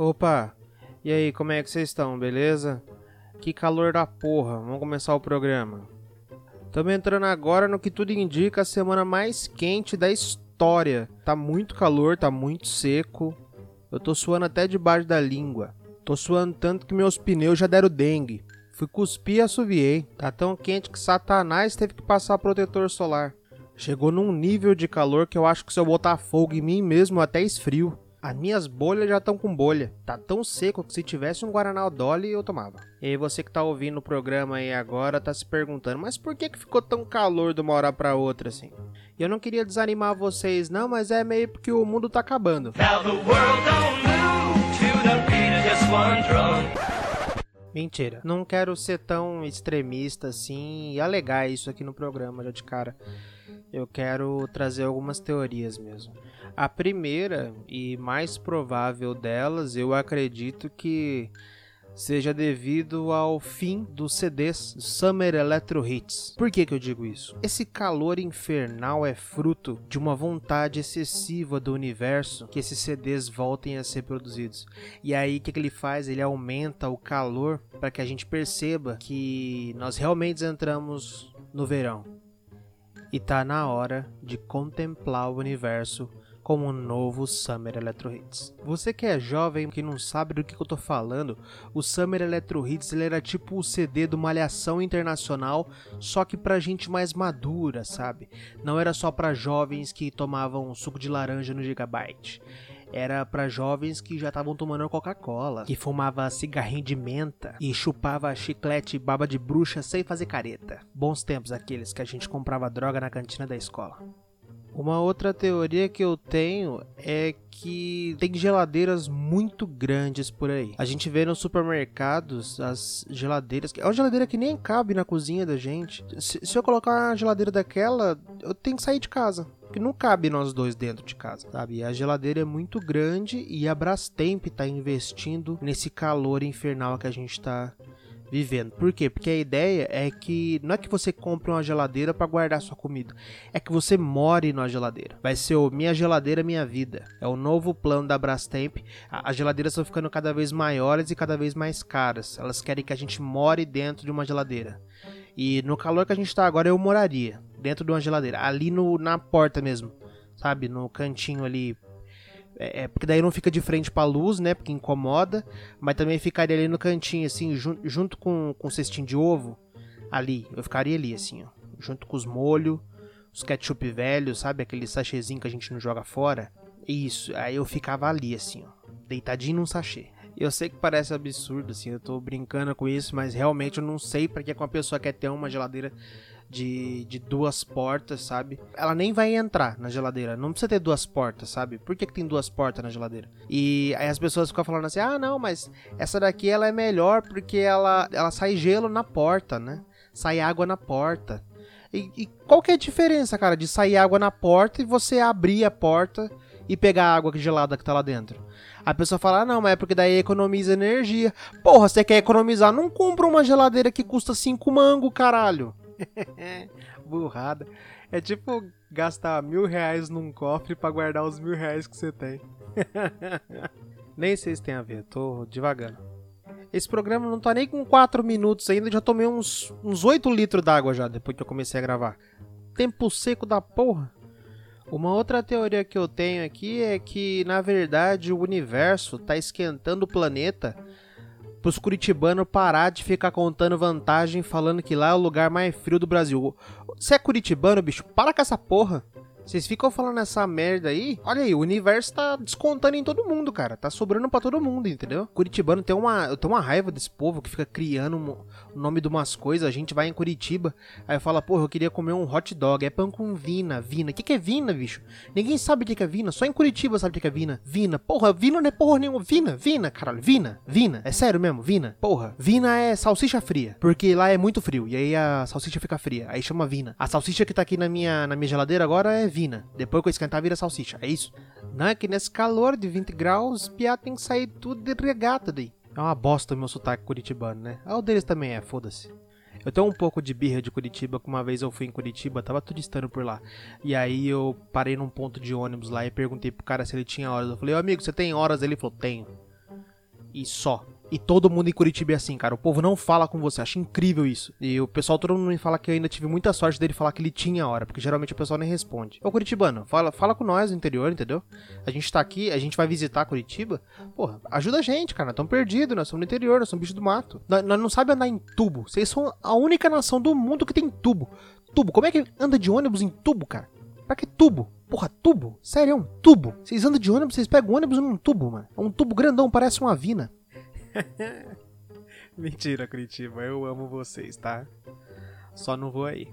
Opa, e aí, como é que vocês estão, beleza? Que calor da porra, vamos começar o programa. Estamos entrando agora no que tudo indica a semana mais quente da história. Tá muito calor, tá muito seco. Eu tô suando até debaixo da língua. Tô suando tanto que meus pneus já deram dengue. Fui cuspir e assoviei. Tá tão quente que Satanás teve que passar protetor solar. Chegou num nível de calor que eu acho que se eu botar fogo em mim mesmo, até esfrio. As minhas bolhas já estão com bolha. Tá tão seco que se tivesse um Guaraná Dolly eu tomava. E você que tá ouvindo o programa aí agora tá se perguntando, mas por que que ficou tão calor de uma hora pra outra assim? E eu não queria desanimar vocês não, mas é meio porque o mundo tá acabando. Mentira, não quero ser tão extremista assim e alegar isso aqui no programa já de cara. Eu quero trazer algumas teorias mesmo. A primeira e mais provável delas, eu acredito que seja devido ao fim dos CDs Summer Electro Hits. Por que, que eu digo isso? Esse calor infernal é fruto de uma vontade excessiva do universo que esses CDs voltem a ser produzidos. E aí o que, que ele faz? Ele aumenta o calor para que a gente perceba que nós realmente entramos no verão. E tá na hora de contemplar o universo como um novo Summer Electro Hits. Você que é jovem que não sabe do que eu tô falando, o Summer Electro Hits ele era tipo o CD do Malhação Internacional, só que pra gente mais madura, sabe? Não era só para jovens que tomavam suco de laranja no Gigabyte era para jovens que já estavam tomando Coca-Cola, que fumava cigarrinho de menta e chupava chiclete baba de bruxa sem fazer careta. Bons tempos aqueles que a gente comprava droga na cantina da escola. Uma outra teoria que eu tenho é que tem geladeiras muito grandes por aí. A gente vê nos supermercados as geladeiras. É uma geladeira que nem cabe na cozinha da gente. Se, se eu colocar uma geladeira daquela, eu tenho que sair de casa. Porque não cabe nós dois dentro de casa, sabe? A geladeira é muito grande e a Brastemp está investindo nesse calor infernal que a gente está vivendo. Por quê? Porque a ideia é que não é que você compre uma geladeira para guardar sua comida, é que você more na geladeira. Vai ser o Minha Geladeira Minha Vida. É o novo plano da Brastemp. As geladeiras estão ficando cada vez maiores e cada vez mais caras. Elas querem que a gente more dentro de uma geladeira. E no calor que a gente está agora, eu moraria dentro de uma geladeira, ali no, na porta mesmo, sabe? No cantinho ali é, é, porque daí não fica de frente pra luz, né? Porque incomoda. Mas também ficaria ali no cantinho, assim, jun junto com, com o cestinho de ovo. Ali. Eu ficaria ali, assim, ó. Junto com os molhos, os ketchup velhos, sabe? Aquele sachêzinho que a gente não joga fora. Isso. Aí eu ficava ali, assim, ó. Deitadinho num sachê. Eu sei que parece absurdo, assim, eu tô brincando com isso, mas realmente eu não sei para que uma pessoa quer ter uma geladeira de, de duas portas, sabe? Ela nem vai entrar na geladeira. Não precisa ter duas portas, sabe? Por que, que tem duas portas na geladeira? E aí as pessoas ficam falando assim: ah, não, mas essa daqui ela é melhor porque ela, ela sai gelo na porta, né? Sai água na porta. E, e qual que é a diferença, cara, de sair água na porta e você abrir a porta e pegar a água gelada que tá lá dentro? A pessoa fala, ah, não, mas é porque daí economiza energia. Porra, você quer economizar? Não compra uma geladeira que custa 5 mango, caralho. Burrada. É tipo gastar mil reais num cofre para guardar os mil reais que você tem. Nem sei se tem a ver, tô devagando. Esse programa não tá nem com 4 minutos ainda, já tomei uns, uns 8 litros d'água já depois que eu comecei a gravar. Tempo seco da porra. Uma outra teoria que eu tenho aqui é que, na verdade, o universo tá esquentando o planeta pros curitibanos parar de ficar contando vantagem falando que lá é o lugar mais frio do Brasil. Você é curitibano, bicho? Para com essa porra. Vocês ficam falando essa merda aí? Olha aí, o universo tá descontando em todo mundo, cara. Tá sobrando para todo mundo, entendeu? Curitibano tem uma, eu tenho uma raiva desse povo que fica criando o nome de umas coisas. A gente vai em Curitiba, aí fala, porra, eu queria comer um hot dog. É pão com vina, vina. O que, que é vina, bicho? Ninguém sabe o que, que é vina. Só em Curitiba sabe o que, que é vina. Vina. Porra, vina não é porra nenhuma. Vina, vina, caralho. Vina, vina. É sério mesmo, vina. Porra, vina é salsicha fria. Porque lá é muito frio. E aí a salsicha fica fria. Aí chama vina. A salsicha que tá aqui na minha, na minha geladeira agora é vina. Depois que eu esquentar, vira salsicha. É isso? Não é que nesse calor de 20 graus, piá tem que sair tudo de regata daí. É uma bosta o meu sotaque curitibano, né? Ah, o deles também é, foda-se. Eu tenho um pouco de birra de Curitiba, que uma vez eu fui em Curitiba, tava turistando por lá. E aí eu parei num ponto de ônibus lá e perguntei pro cara se ele tinha horas. Eu falei, amigo, você tem horas? Ele falou, tenho. E só. E todo mundo em Curitiba é assim, cara. O povo não fala com você. Acho incrível isso. E o pessoal, todo mundo me fala que eu ainda tive muita sorte dele falar que ele tinha hora. Porque geralmente o pessoal nem responde. Ô, Curitibano, fala, fala com nós no interior, entendeu? A gente tá aqui, a gente vai visitar Curitiba. Porra, ajuda a gente, cara. Nós estamos perdidos, nós somos no interior, nós somos bicho do mato. Nós, nós não sabemos andar em tubo. Vocês são a única nação do mundo que tem tubo. Tubo. Como é que anda de ônibus em tubo, cara? Pra que tubo? Porra, tubo? Sério, é um tubo. Vocês andam de ônibus, vocês pegam ônibus num tubo, mano. É um tubo grandão, parece uma vina. Mentira, Curitiba, eu amo vocês, tá? Só não vou aí.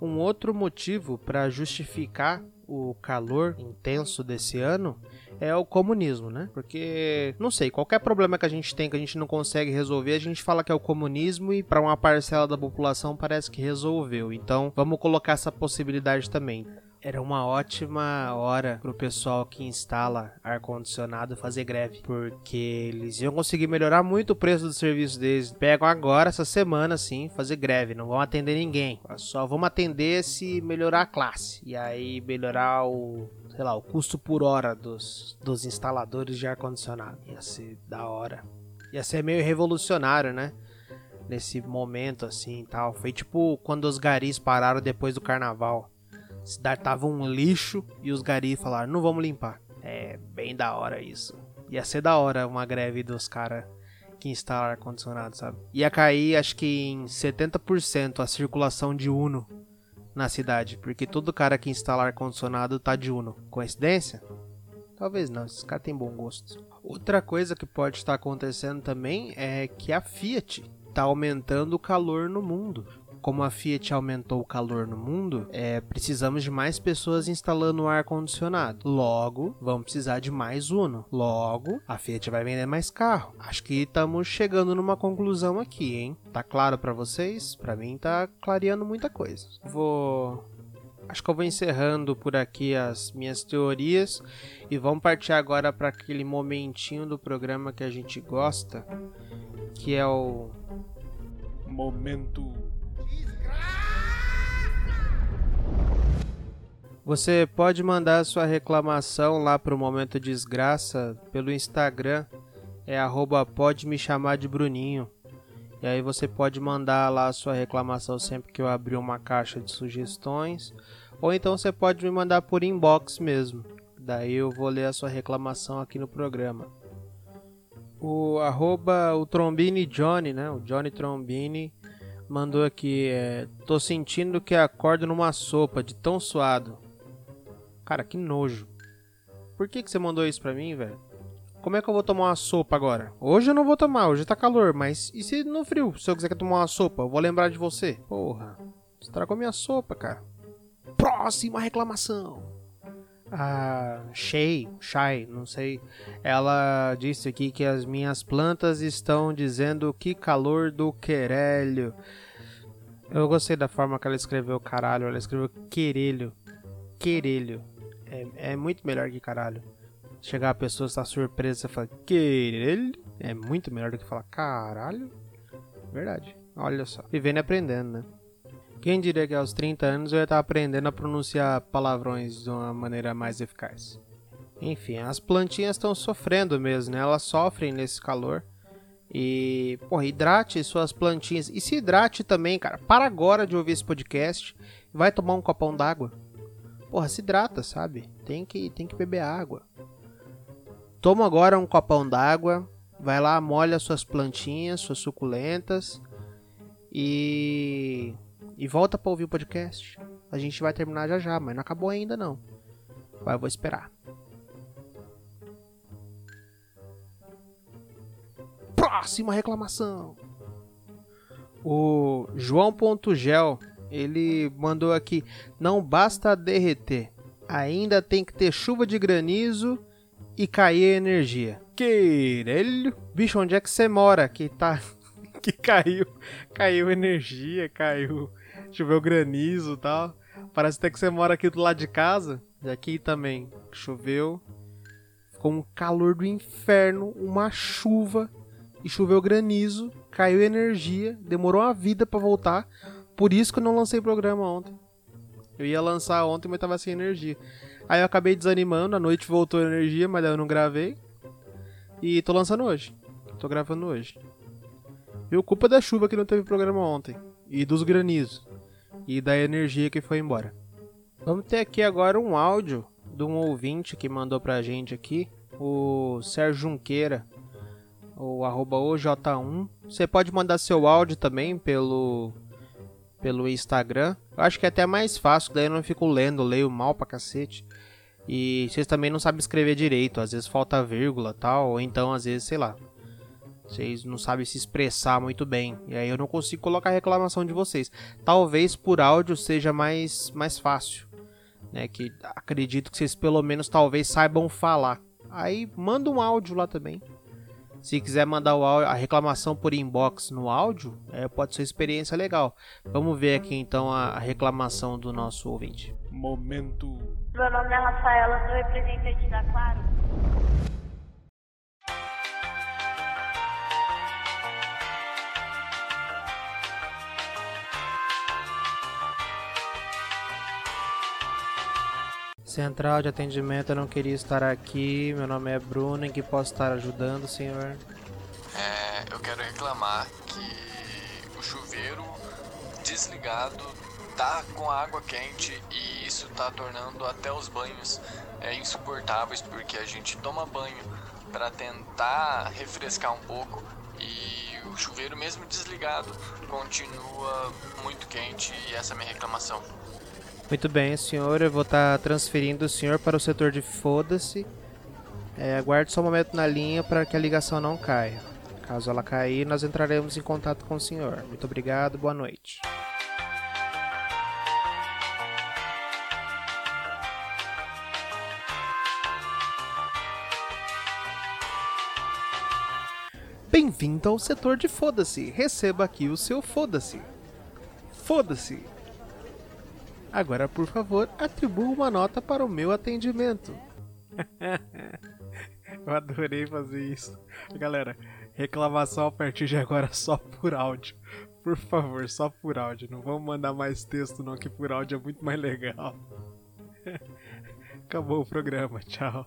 Um outro motivo para justificar o calor intenso desse ano é o comunismo, né? Porque, não sei, qualquer problema que a gente tem que a gente não consegue resolver, a gente fala que é o comunismo e para uma parcela da população parece que resolveu. Então, vamos colocar essa possibilidade também. Era uma ótima hora pro pessoal que instala ar-condicionado fazer greve, porque eles iam conseguir melhorar muito o preço do serviço deles. Pegam agora, essa semana, assim, fazer greve, não vão atender ninguém. Só vamos atender se melhorar a classe. E aí melhorar o, sei lá, o custo por hora dos, dos instaladores de ar-condicionado. Ia ser da hora. Ia ser meio revolucionário, né? Nesse momento, assim, tal. Foi tipo quando os garis pararam depois do carnaval cidade tava um lixo e os gari falaram, não vamos limpar. É bem da hora isso. Ia ser da hora uma greve dos caras que instalam ar-condicionado, sabe? Ia cair, acho que em 70% a circulação de Uno na cidade, porque todo cara que instala ar-condicionado tá de Uno. Coincidência? Talvez não, esses caras têm bom gosto. Outra coisa que pode estar acontecendo também é que a Fiat está aumentando o calor no mundo como a Fiat aumentou o calor no mundo, é, precisamos de mais pessoas instalando ar condicionado. Logo, vamos precisar de mais Uno. Logo, a Fiat vai vender mais carro. Acho que estamos chegando numa conclusão aqui, hein? Tá claro para vocês? Para mim tá clareando muita coisa. Vou acho que eu vou encerrando por aqui as minhas teorias e vamos partir agora para aquele momentinho do programa que a gente gosta, que é o momento Você pode mandar sua reclamação lá para o Momento Desgraça pelo Instagram, é arroba pode me chamar de Bruninho. E aí você pode mandar lá a sua reclamação sempre que eu abrir uma caixa de sugestões. Ou então você pode me mandar por inbox mesmo. Daí eu vou ler a sua reclamação aqui no programa. O arroba o Trombini Johnny, né? O Johnny Trombini mandou aqui. É, Tô sentindo que acordo numa sopa de tão suado. Cara, que nojo. Por que, que você mandou isso pra mim, velho? Como é que eu vou tomar uma sopa agora? Hoje eu não vou tomar, hoje tá calor, mas e se no frio? Se eu quiser tomar uma sopa, eu vou lembrar de você. Porra, estragou minha sopa, cara. Próxima reclamação. A Shay, Shay, não sei. Ela disse aqui que as minhas plantas estão dizendo que calor do querelho. Eu gostei da forma que ela escreveu caralho. Ela escreveu querelho. Querelho. É, é muito melhor que caralho. Chegar a pessoa estar surpresa e falar querelho é muito melhor do que falar caralho. Verdade. Olha só. Vivendo e aprendendo, né? Quem diria que aos 30 anos eu ia estar aprendendo a pronunciar palavrões de uma maneira mais eficaz? Enfim, as plantinhas estão sofrendo mesmo, né? Elas sofrem nesse calor. E, porra, hidrate suas plantinhas. E se hidrate também, cara. Para agora de ouvir esse podcast. Vai tomar um copão d'água porra, se hidrata, sabe? Tem que, tem que beber água. Toma agora um copão d'água, vai lá, molha suas plantinhas, suas suculentas e e volta para ouvir o podcast. A gente vai terminar já já, mas não acabou ainda não. Vai, eu vou esperar. Próxima reclamação. O João.gel ele mandou aqui: não basta derreter, ainda tem que ter chuva de granizo e cair energia. Querelho, bicho, onde é que você mora? Que tá que caiu, caiu energia, caiu, choveu granizo e tal. Parece até que você mora aqui do lado de casa. E aqui também choveu, ficou um calor do inferno, uma chuva e choveu granizo, caiu energia, demorou uma vida para voltar. Por isso que eu não lancei programa ontem. Eu ia lançar ontem, mas tava sem energia. Aí eu acabei desanimando, a noite voltou a energia, mas eu não gravei. E tô lançando hoje. Tô gravando hoje. Viu? Culpa da chuva que não teve programa ontem. E dos granizos. E da energia que foi embora. Vamos ter aqui agora um áudio de um ouvinte que mandou pra gente aqui. O Sérgio Junqueira. O arroba OJ1. Você pode mandar seu áudio também pelo pelo Instagram. Eu acho que é até mais fácil, daí eu não fico lendo, leio mal pra cacete. E vocês também não sabem escrever direito, às vezes falta vírgula tal, ou então às vezes, sei lá. Vocês não sabem se expressar muito bem. E aí eu não consigo colocar a reclamação de vocês. Talvez por áudio seja mais, mais fácil. Né? Que acredito que vocês pelo menos talvez saibam falar. Aí manda um áudio lá também. Se quiser mandar áudio, a reclamação por inbox no áudio, é, pode ser experiência legal. Vamos ver aqui então a, a reclamação do nosso ouvinte. Momento. Meu nome é Rafaela, sou representante da Claro. Central de atendimento, eu não queria estar aqui. Meu nome é Bruno, em que posso estar ajudando, senhor? É, eu quero reclamar que o chuveiro desligado tá com água quente e isso tá tornando até os banhos é, insuportáveis porque a gente toma banho para tentar refrescar um pouco e o chuveiro mesmo desligado continua muito quente e essa é a minha reclamação. Muito bem, senhor. Eu vou estar tá transferindo o senhor para o setor de foda-se. É, aguarde só um momento na linha para que a ligação não caia. Caso ela cair, nós entraremos em contato com o senhor. Muito obrigado, boa noite. Bem-vindo ao setor de foda-se. Receba aqui o seu foda-se. Foda-se. Agora, por favor, atribua uma nota para o meu atendimento. Eu adorei fazer isso. Galera, reclamação a partir de agora só por áudio. Por favor, só por áudio. Não vamos mandar mais texto não, que por áudio é muito mais legal. Acabou o programa. Tchau.